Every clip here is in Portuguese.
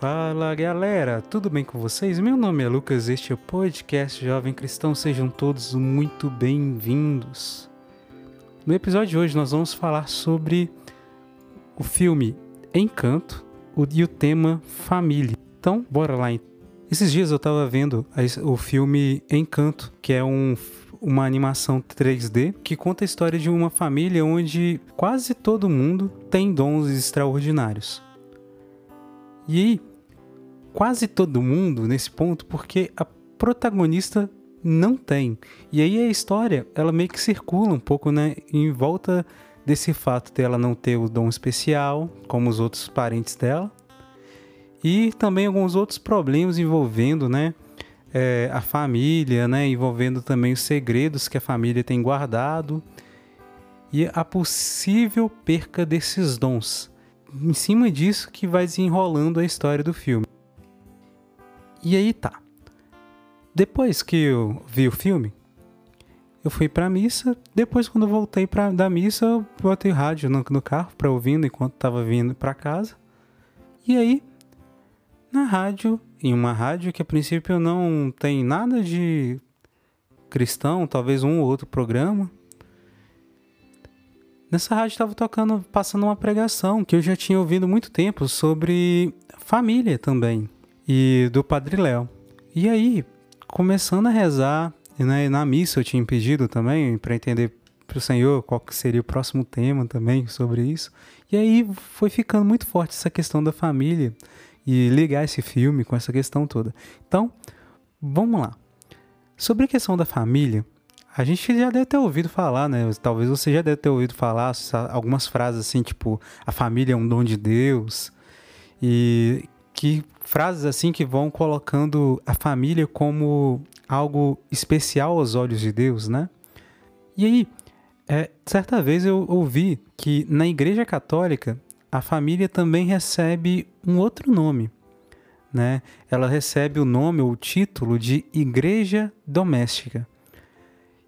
Fala galera, tudo bem com vocês? Meu nome é Lucas, este é o podcast Jovem Cristão, sejam todos muito bem-vindos. No episódio de hoje nós vamos falar sobre o filme Encanto e o tema família. Então, bora lá. Esses dias eu estava vendo o filme Encanto, que é um, uma animação 3D que conta a história de uma família onde quase todo mundo tem dons extraordinários. E aí, quase todo mundo nesse ponto, porque a protagonista não tem. E aí a história, ela meio que circula um pouco, né, em volta desse fato dela não ter o dom especial, como os outros parentes dela, e também alguns outros problemas envolvendo, né, é, a família, né, envolvendo também os segredos que a família tem guardado e a possível perca desses dons em cima disso que vai desenrolando a história do filme. E aí tá. Depois que eu vi o filme, eu fui pra missa. Depois, quando eu voltei pra, da missa, eu botei rádio no, no carro pra ouvindo enquanto tava vindo pra casa. E aí, na rádio, em uma rádio que a princípio não tem nada de cristão, talvez um ou outro programa, Nessa rádio estava tocando, passando uma pregação que eu já tinha ouvido muito tempo sobre família também e do Padre Léo. E aí, começando a rezar, né, na missa eu tinha pedido também para entender para o Senhor qual seria o próximo tema também sobre isso. E aí foi ficando muito forte essa questão da família e ligar esse filme com essa questão toda. Então, vamos lá. Sobre a questão da família, a gente já deve ter ouvido falar, né? Talvez você já deve ter ouvido falar algumas frases assim, tipo, a família é um dom de Deus. E que frases assim que vão colocando a família como algo especial aos olhos de Deus, né? E aí, é, certa vez eu ouvi que na Igreja Católica a família também recebe um outro nome, né? Ela recebe o nome ou o título de Igreja Doméstica.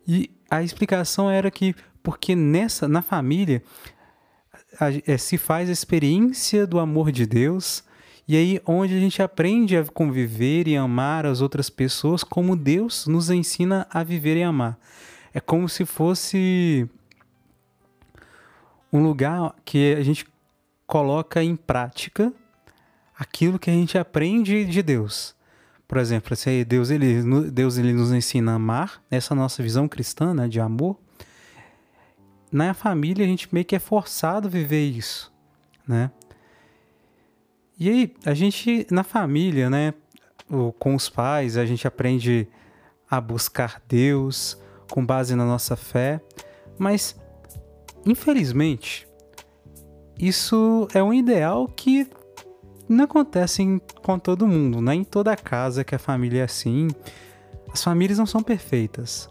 E a explicação era que porque nessa na família a, a, é, se faz a experiência do amor de Deus e aí onde a gente aprende a conviver e amar as outras pessoas como Deus nos ensina a viver e amar. É como se fosse um lugar que a gente coloca em prática aquilo que a gente aprende de Deus. Por exemplo, se Deus ele, Deus ele nos ensina a amar, essa nossa visão cristã né, de amor, na família a gente meio que é forçado a viver isso, né? E aí, a gente, na família, né, com os pais, a gente aprende a buscar Deus com base na nossa fé, mas, infelizmente, isso é um ideal que não acontece com todo mundo, não é em toda casa que a família é assim. As famílias não são perfeitas.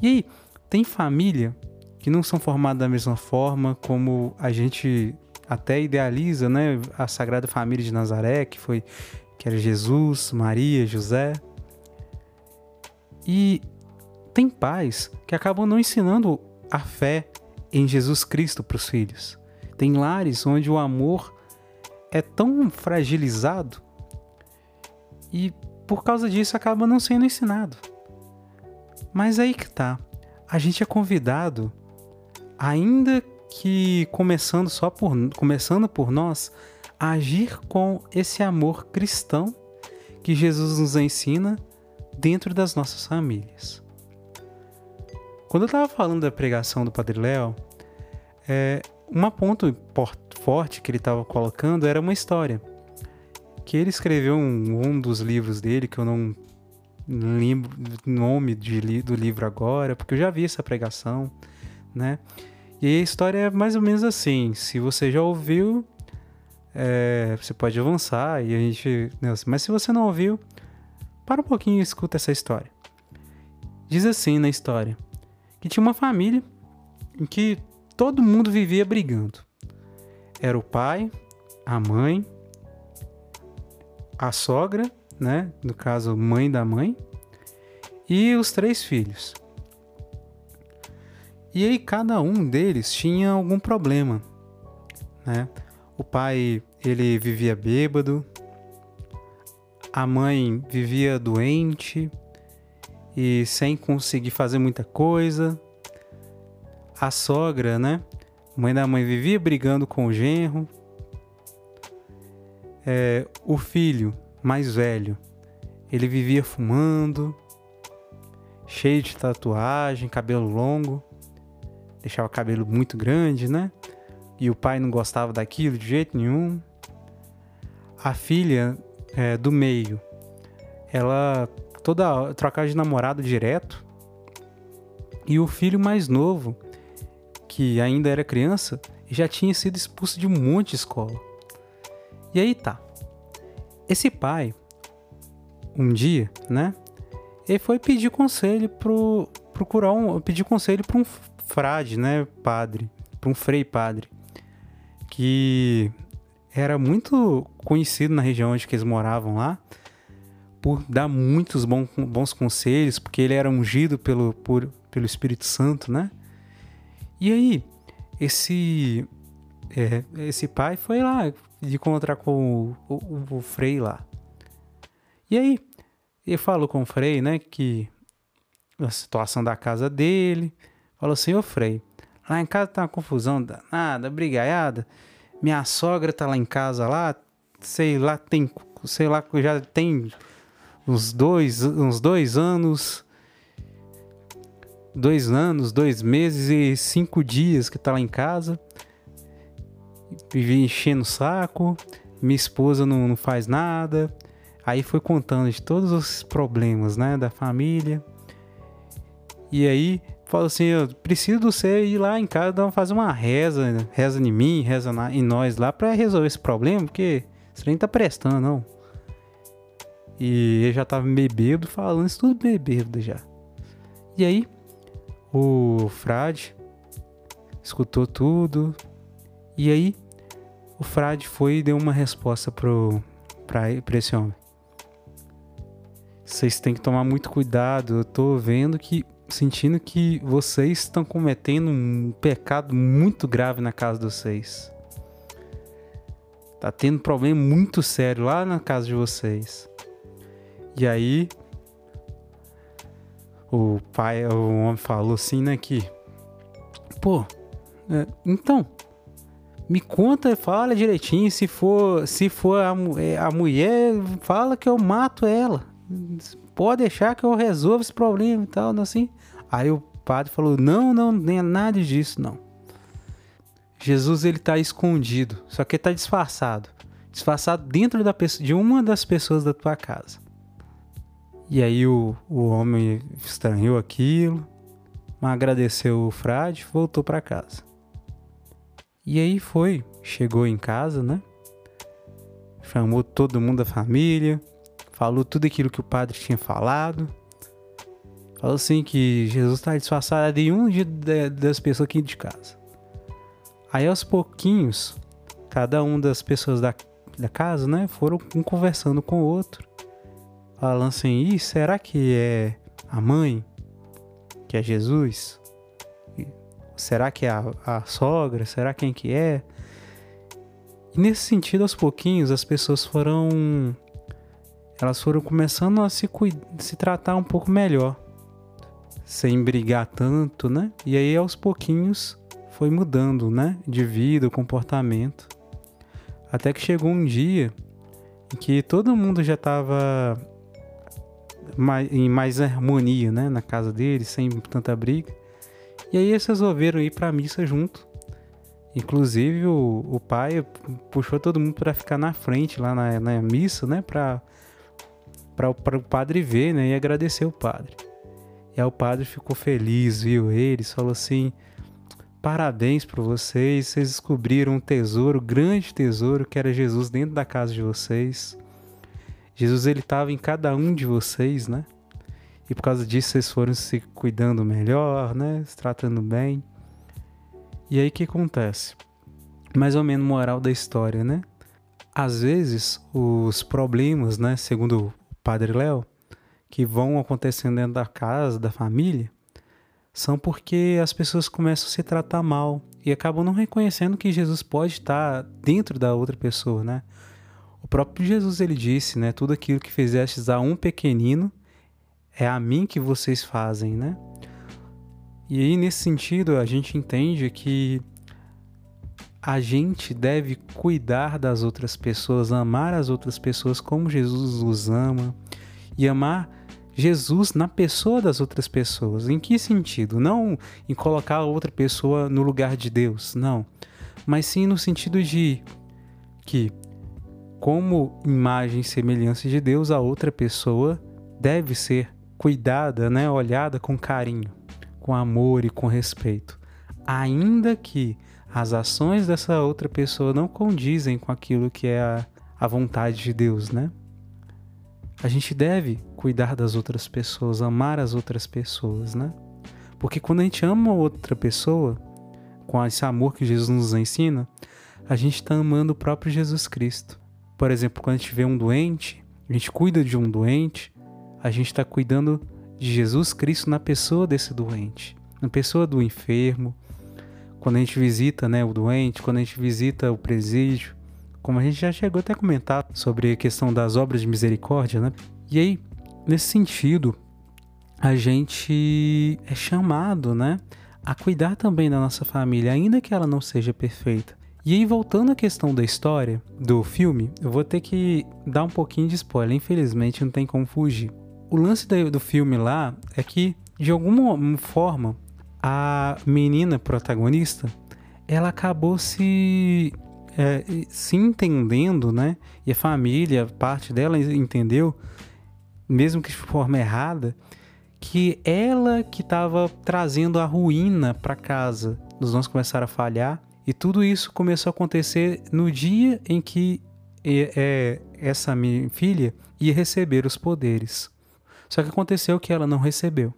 E aí, tem família que não são formadas da mesma forma como a gente até idealiza, né? A Sagrada Família de Nazaré, que foi que era Jesus, Maria, José. E tem pais que acabam não ensinando a fé em Jesus Cristo para os filhos. Tem lares onde o amor é tão fragilizado e por causa disso acaba não sendo ensinado. Mas aí que tá. A gente é convidado, ainda que começando só por começando por nós, agir com esse amor cristão que Jesus nos ensina dentro das nossas famílias. Quando eu estava falando da pregação do Padre Léo, é, um ponto forte que ele estava colocando era uma história. Que ele escreveu um, um dos livros dele, que eu não lembro o nome de, do livro agora, porque eu já vi essa pregação, né? E a história é mais ou menos assim. Se você já ouviu, é, você pode avançar e a gente. Né, mas se você não ouviu, para um pouquinho e escuta essa história. Diz assim na história: que tinha uma família em que todo mundo vivia brigando. Era o pai, a mãe, a sogra, né? No caso, mãe da mãe, e os três filhos. E aí cada um deles tinha algum problema, né? o pai, ele vivia bêbado, a mãe vivia doente e sem conseguir fazer muita coisa. A sogra, né? mãe da mãe vivia brigando com o genro. É, o filho mais velho, ele vivia fumando, cheio de tatuagem, cabelo longo, deixava o cabelo muito grande, né? E o pai não gostava daquilo de jeito nenhum. A filha é, do meio, ela toda trocava de namorado direto. E o filho mais novo, que ainda era criança, já tinha sido expulso de um monte de escola. E aí tá. Esse pai, um dia, né? Ele foi pedir conselho pro procurar um, pedir conselho para um frade, né, padre, para um frei padre, que era muito conhecido na região onde eles moravam lá, por dar muitos bons, bons conselhos, porque ele era ungido pelo, por, pelo Espírito Santo, né? E aí, esse é, esse pai foi lá encontrar com o, o, o, Frei lá. E aí, ele falou com o Frei, né, que a situação da casa dele, falou ô Frei, lá em casa tá uma confusão danada, brigaiada, minha sogra tá lá em casa lá, sei lá, tem, sei lá, já tem uns dois, uns dois anos, dois anos, dois meses e cinco dias que tá lá em casa. Vivi enchendo o saco, minha esposa não, não faz nada. Aí foi contando de todos os problemas, né, da família. E aí falou assim, eu preciso de você ir lá em casa fazer uma reza, reza em mim, reza na, em nós lá para resolver esse problema, porque você nem tá prestando, não. E ele já tava bêbado, falando isso tudo bêbado já. E aí, o frade escutou tudo. E aí, o frade foi e deu uma resposta pro, pra, pra esse homem. Vocês têm que tomar muito cuidado. Eu tô vendo que, sentindo que vocês estão cometendo um pecado muito grave na casa de vocês. Tá tendo um problema muito sério lá na casa de vocês. E aí, o pai, o homem falou assim, né, que, pô, é, então, me conta, fala direitinho, se for, se for a, é, a mulher, fala que eu mato ela, pode deixar que eu resolva esse problema e tal, assim. Aí o padre falou, não, não, nem nada disso, não. Jesus, ele tá escondido, só que ele tá disfarçado, disfarçado dentro da, de uma das pessoas da tua casa. E aí o, o homem estranhou aquilo, mas agradeceu o frade voltou para casa. E aí foi, chegou em casa, né? Chamou todo mundo da família, falou tudo aquilo que o padre tinha falado. Falou assim que Jesus está disfarçado de um de, de, das pessoas aqui de casa. Aí aos pouquinhos, cada um das pessoas da, da casa, né, foram um conversando com o outro falando assim: Ih, será que é a mãe? Que é Jesus? Será que é a, a sogra? Será quem que é? E nesse sentido, aos pouquinhos, as pessoas foram. Elas foram começando a se, se tratar um pouco melhor. Sem brigar tanto, né? E aí, aos pouquinhos, foi mudando, né? De vida, comportamento. Até que chegou um dia em que todo mundo já estava em mais harmonia, né? Na casa deles, sem tanta briga. E aí eles resolveram ir para a missa junto. Inclusive o, o pai puxou todo mundo para ficar na frente lá na, na missa, né? Para para o padre ver, né? E agradecer o padre. E aí o padre ficou feliz, viu eles, falou assim: parabéns para vocês, vocês descobriram um tesouro, um grande tesouro que era Jesus dentro da casa de vocês. Jesus ele estava em cada um de vocês, né? E por causa disso vocês foram se cuidando melhor, né? Se tratando bem. E aí o que acontece? Mais ou menos moral da história, né? Às vezes os problemas, né, segundo Padre Léo, que vão acontecendo dentro da casa, da família, são porque as pessoas começam a se tratar mal e acabam não reconhecendo que Jesus pode estar dentro da outra pessoa, né? O próprio Jesus ele disse, né, tudo aquilo que fizestes a um pequenino é a mim que vocês fazem, né? E aí nesse sentido a gente entende que a gente deve cuidar das outras pessoas, amar as outras pessoas como Jesus os ama e amar Jesus na pessoa das outras pessoas. Em que sentido? Não em colocar a outra pessoa no lugar de Deus, não. Mas sim no sentido de que, como imagem e semelhança de Deus, a outra pessoa deve ser cuidada, né, olhada com carinho, com amor e com respeito. Ainda que as ações dessa outra pessoa não condizem com aquilo que é a, a vontade de Deus, né? A gente deve cuidar das outras pessoas, amar as outras pessoas, né? Porque quando a gente ama outra pessoa, com esse amor que Jesus nos ensina, a gente está amando o próprio Jesus Cristo. Por exemplo, quando a gente vê um doente, a gente cuida de um doente, a gente está cuidando de Jesus Cristo na pessoa desse doente, na pessoa do enfermo. Quando a gente visita né, o doente, quando a gente visita o presídio, como a gente já chegou até a comentar sobre a questão das obras de misericórdia, né? E aí, nesse sentido, a gente é chamado, né, a cuidar também da nossa família, ainda que ela não seja perfeita. E aí, voltando à questão da história do filme, eu vou ter que dar um pouquinho de spoiler, infelizmente não tem como fugir. O lance do filme lá é que, de alguma forma, a menina protagonista ela acabou se é, se entendendo, né? E a família, parte dela entendeu, mesmo que de forma errada, que ela que estava trazendo a ruína para casa. Os dons começaram a falhar e tudo isso começou a acontecer no dia em que é, é, essa minha filha ia receber os poderes. Só que aconteceu que ela não recebeu.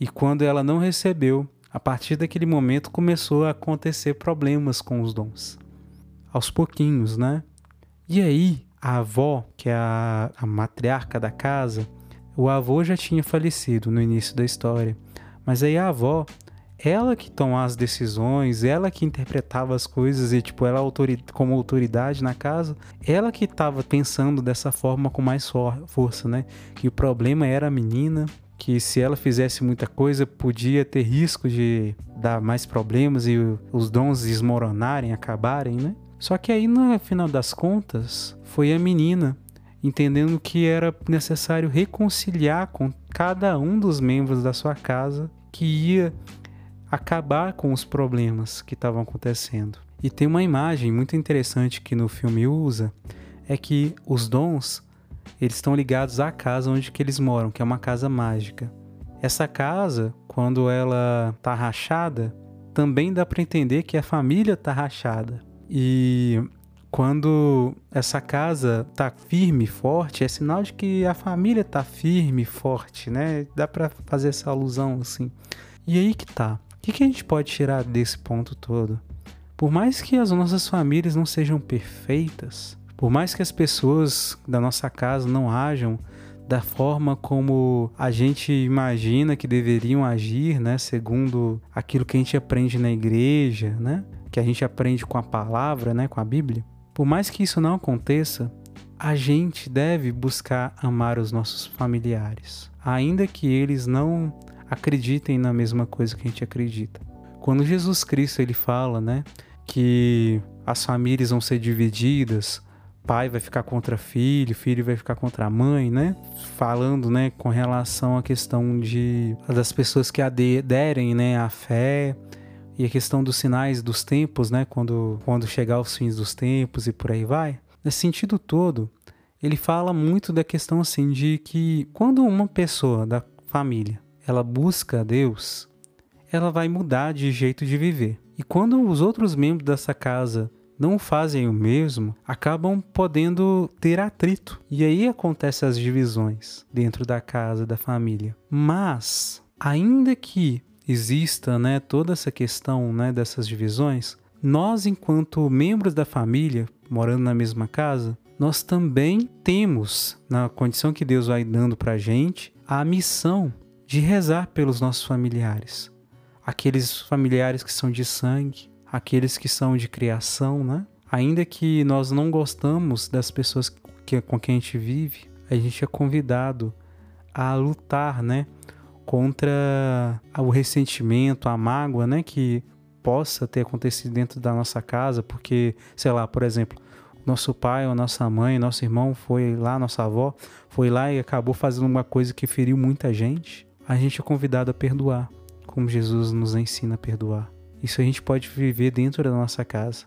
E quando ela não recebeu, a partir daquele momento começou a acontecer problemas com os dons. Aos pouquinhos, né? E aí, a avó, que é a, a matriarca da casa, o avô já tinha falecido no início da história. Mas aí a avó, ela que tomava as decisões, ela que interpretava as coisas e, tipo, ela como autoridade na casa, ela que estava pensando dessa forma com mais for força, né? Que o problema era a menina, que se ela fizesse muita coisa podia ter risco de dar mais problemas e os dons desmoronarem, acabarem, né? Só que aí no final das contas foi a menina entendendo que era necessário reconciliar com cada um dos membros da sua casa que ia acabar com os problemas que estavam acontecendo. E tem uma imagem muito interessante que no filme usa, é que os dons eles estão ligados à casa onde que eles moram, que é uma casa mágica. Essa casa, quando ela tá rachada, também dá para entender que a família tá rachada. E quando essa casa tá firme, forte, é sinal de que a família tá firme, forte, né? Dá para fazer essa alusão assim. E aí que tá. O que, que a gente pode tirar desse ponto todo? Por mais que as nossas famílias não sejam perfeitas, por mais que as pessoas da nossa casa não ajam da forma como a gente imagina que deveriam agir, né, segundo aquilo que a gente aprende na igreja, né, que a gente aprende com a palavra, né, com a Bíblia. Por mais que isso não aconteça, a gente deve buscar amar os nossos familiares, ainda que eles não acreditem na mesma coisa que a gente acredita. Quando Jesus Cristo ele fala, né, que as famílias vão ser divididas, pai vai ficar contra filho, filho vai ficar contra a mãe, né? Falando, né, com relação à questão de das pessoas que aderem, né, à fé e a questão dos sinais dos tempos, né, quando quando chegar os fins dos tempos e por aí vai. Nesse sentido todo, ele fala muito da questão assim de que quando uma pessoa da família, ela busca Deus, ela vai mudar de jeito de viver. E quando os outros membros dessa casa não fazem o mesmo, acabam podendo ter atrito. E aí acontecem as divisões dentro da casa, da família. Mas, ainda que exista né, toda essa questão né, dessas divisões, nós, enquanto membros da família, morando na mesma casa, nós também temos, na condição que Deus vai dando para a gente, a missão de rezar pelos nossos familiares. Aqueles familiares que são de sangue, aqueles que são de criação, né? Ainda que nós não gostamos das pessoas que, com quem a gente vive, a gente é convidado a lutar, né? Contra o ressentimento, a mágoa, né? Que possa ter acontecido dentro da nossa casa, porque, sei lá, por exemplo, nosso pai ou nossa mãe, nosso irmão foi lá, nossa avó foi lá e acabou fazendo uma coisa que feriu muita gente, a gente é convidado a perdoar, como Jesus nos ensina a perdoar. Isso a gente pode viver dentro da nossa casa.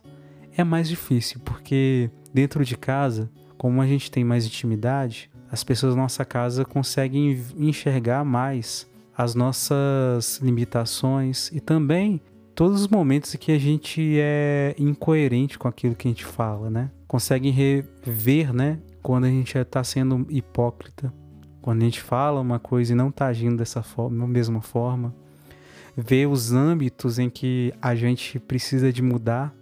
É mais difícil, porque dentro de casa, como a gente tem mais intimidade, as pessoas da nossa casa conseguem enxergar mais as nossas limitações e também todos os momentos em que a gente é incoerente com aquilo que a gente fala, né? Conseguem rever, né? Quando a gente está sendo hipócrita, quando a gente fala uma coisa e não está agindo dessa forma, mesma forma, ver os âmbitos em que a gente precisa de mudar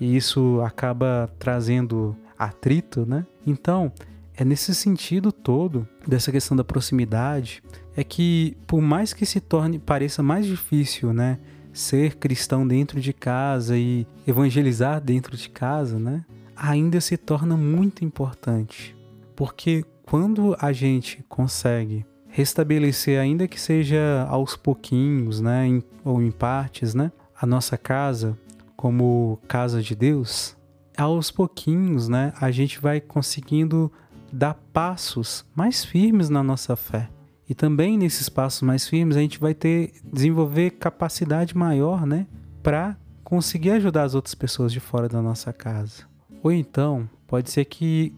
e isso acaba trazendo atrito, né? Então, é nesse sentido todo dessa questão da proximidade é que por mais que se torne pareça mais difícil, né, ser cristão dentro de casa e evangelizar dentro de casa, né? Ainda se torna muito importante. Porque quando a gente consegue restabelecer, ainda que seja aos pouquinhos, né, em, ou em partes, né, a nossa casa como casa de Deus, aos pouquinhos, né, a gente vai conseguindo dar passos mais firmes na nossa fé. E também nesses passos mais firmes a gente vai ter desenvolver capacidade maior, né, para conseguir ajudar as outras pessoas de fora da nossa casa. Ou então, pode ser que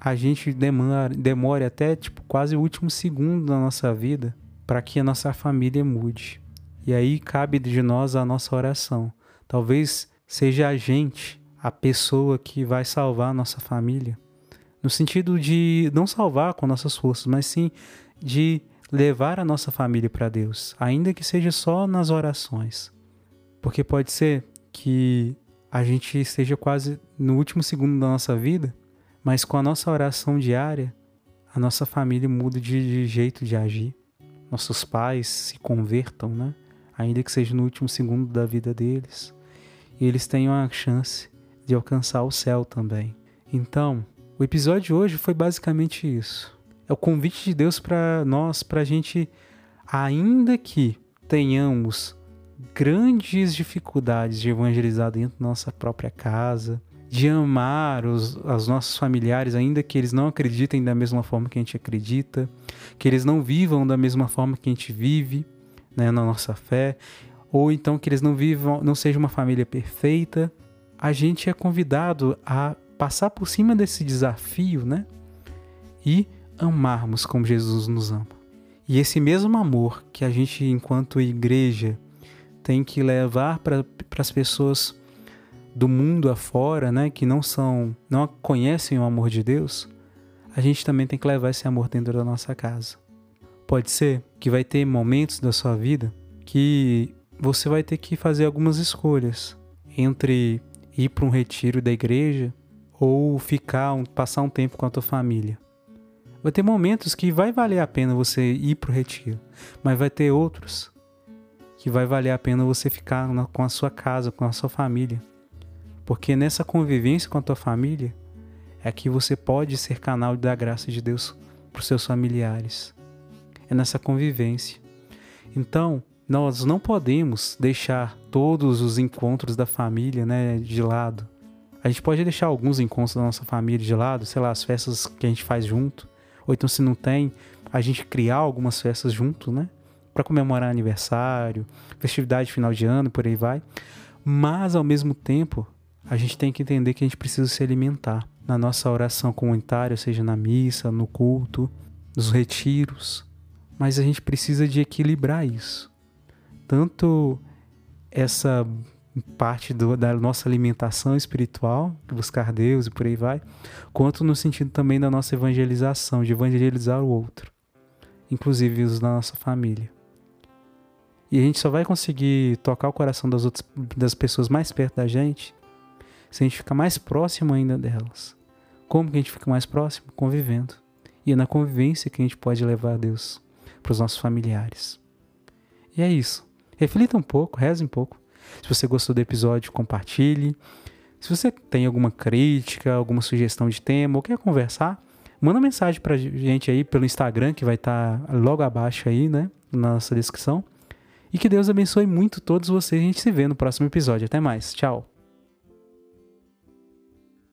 a gente demore, demore até tipo quase o último segundo da nossa vida para que a nossa família mude. E aí cabe de nós a nossa oração. Talvez seja a gente, a pessoa que vai salvar a nossa família. No sentido de não salvar com nossas forças, mas sim de levar a nossa família para Deus, ainda que seja só nas orações. Porque pode ser que a gente esteja quase no último segundo da nossa vida, mas com a nossa oração diária, a nossa família muda de, de jeito de agir. Nossos pais se convertam, né? Ainda que seja no último segundo da vida deles. E eles tenham a chance de alcançar o céu também. Então, o episódio de hoje foi basicamente isso é o convite de Deus para nós, para a gente, ainda que tenhamos grandes dificuldades de evangelizar dentro da nossa própria casa, de amar os, os nossos familiares, ainda que eles não acreditem da mesma forma que a gente acredita, que eles não vivam da mesma forma que a gente vive né, na nossa fé, ou então que eles não vivam, não seja uma família perfeita, a gente é convidado a passar por cima desse desafio, né? E amarmos como Jesus nos ama. E esse mesmo amor que a gente, enquanto igreja, tem que levar para as pessoas do mundo afora, né, que não são, não conhecem o amor de Deus, a gente também tem que levar esse amor dentro da nossa casa. Pode ser que vai ter momentos da sua vida que você vai ter que fazer algumas escolhas entre ir para um retiro da igreja ou ficar, passar um tempo com a tua família. Vai ter momentos que vai valer a pena você ir para o retiro, mas vai ter outros que vai valer a pena você ficar com a sua casa, com a sua família. Porque nessa convivência com a tua família é que você pode ser canal da graça de Deus para os seus familiares. É nessa convivência. Então, nós não podemos deixar todos os encontros da família né, de lado. A gente pode deixar alguns encontros da nossa família de lado, sei lá, as festas que a gente faz junto, ou então se não tem, a gente criar algumas festas junto, né? Para comemorar aniversário, festividade final de ano, por aí vai. Mas ao mesmo tempo, a gente tem que entender que a gente precisa se alimentar na nossa oração comunitária, seja na missa, no culto, nos retiros. Mas a gente precisa de equilibrar isso. Tanto essa parte do, da nossa alimentação espiritual, buscar Deus e por aí vai, quanto no sentido também da nossa evangelização, de evangelizar o outro, inclusive os da nossa família. E a gente só vai conseguir tocar o coração das outras das pessoas mais perto da gente se a gente ficar mais próximo ainda delas. Como que a gente fica mais próximo? Convivendo. E é na convivência que a gente pode levar a Deus para os nossos familiares. E é isso. Reflita um pouco, reze um pouco. Se você gostou do episódio, compartilhe. Se você tem alguma crítica, alguma sugestão de tema ou quer conversar, manda mensagem pra gente aí pelo Instagram, que vai estar tá logo abaixo aí, né, na nossa descrição. E que Deus abençoe muito todos vocês. A gente se vê no próximo episódio. Até mais. Tchau.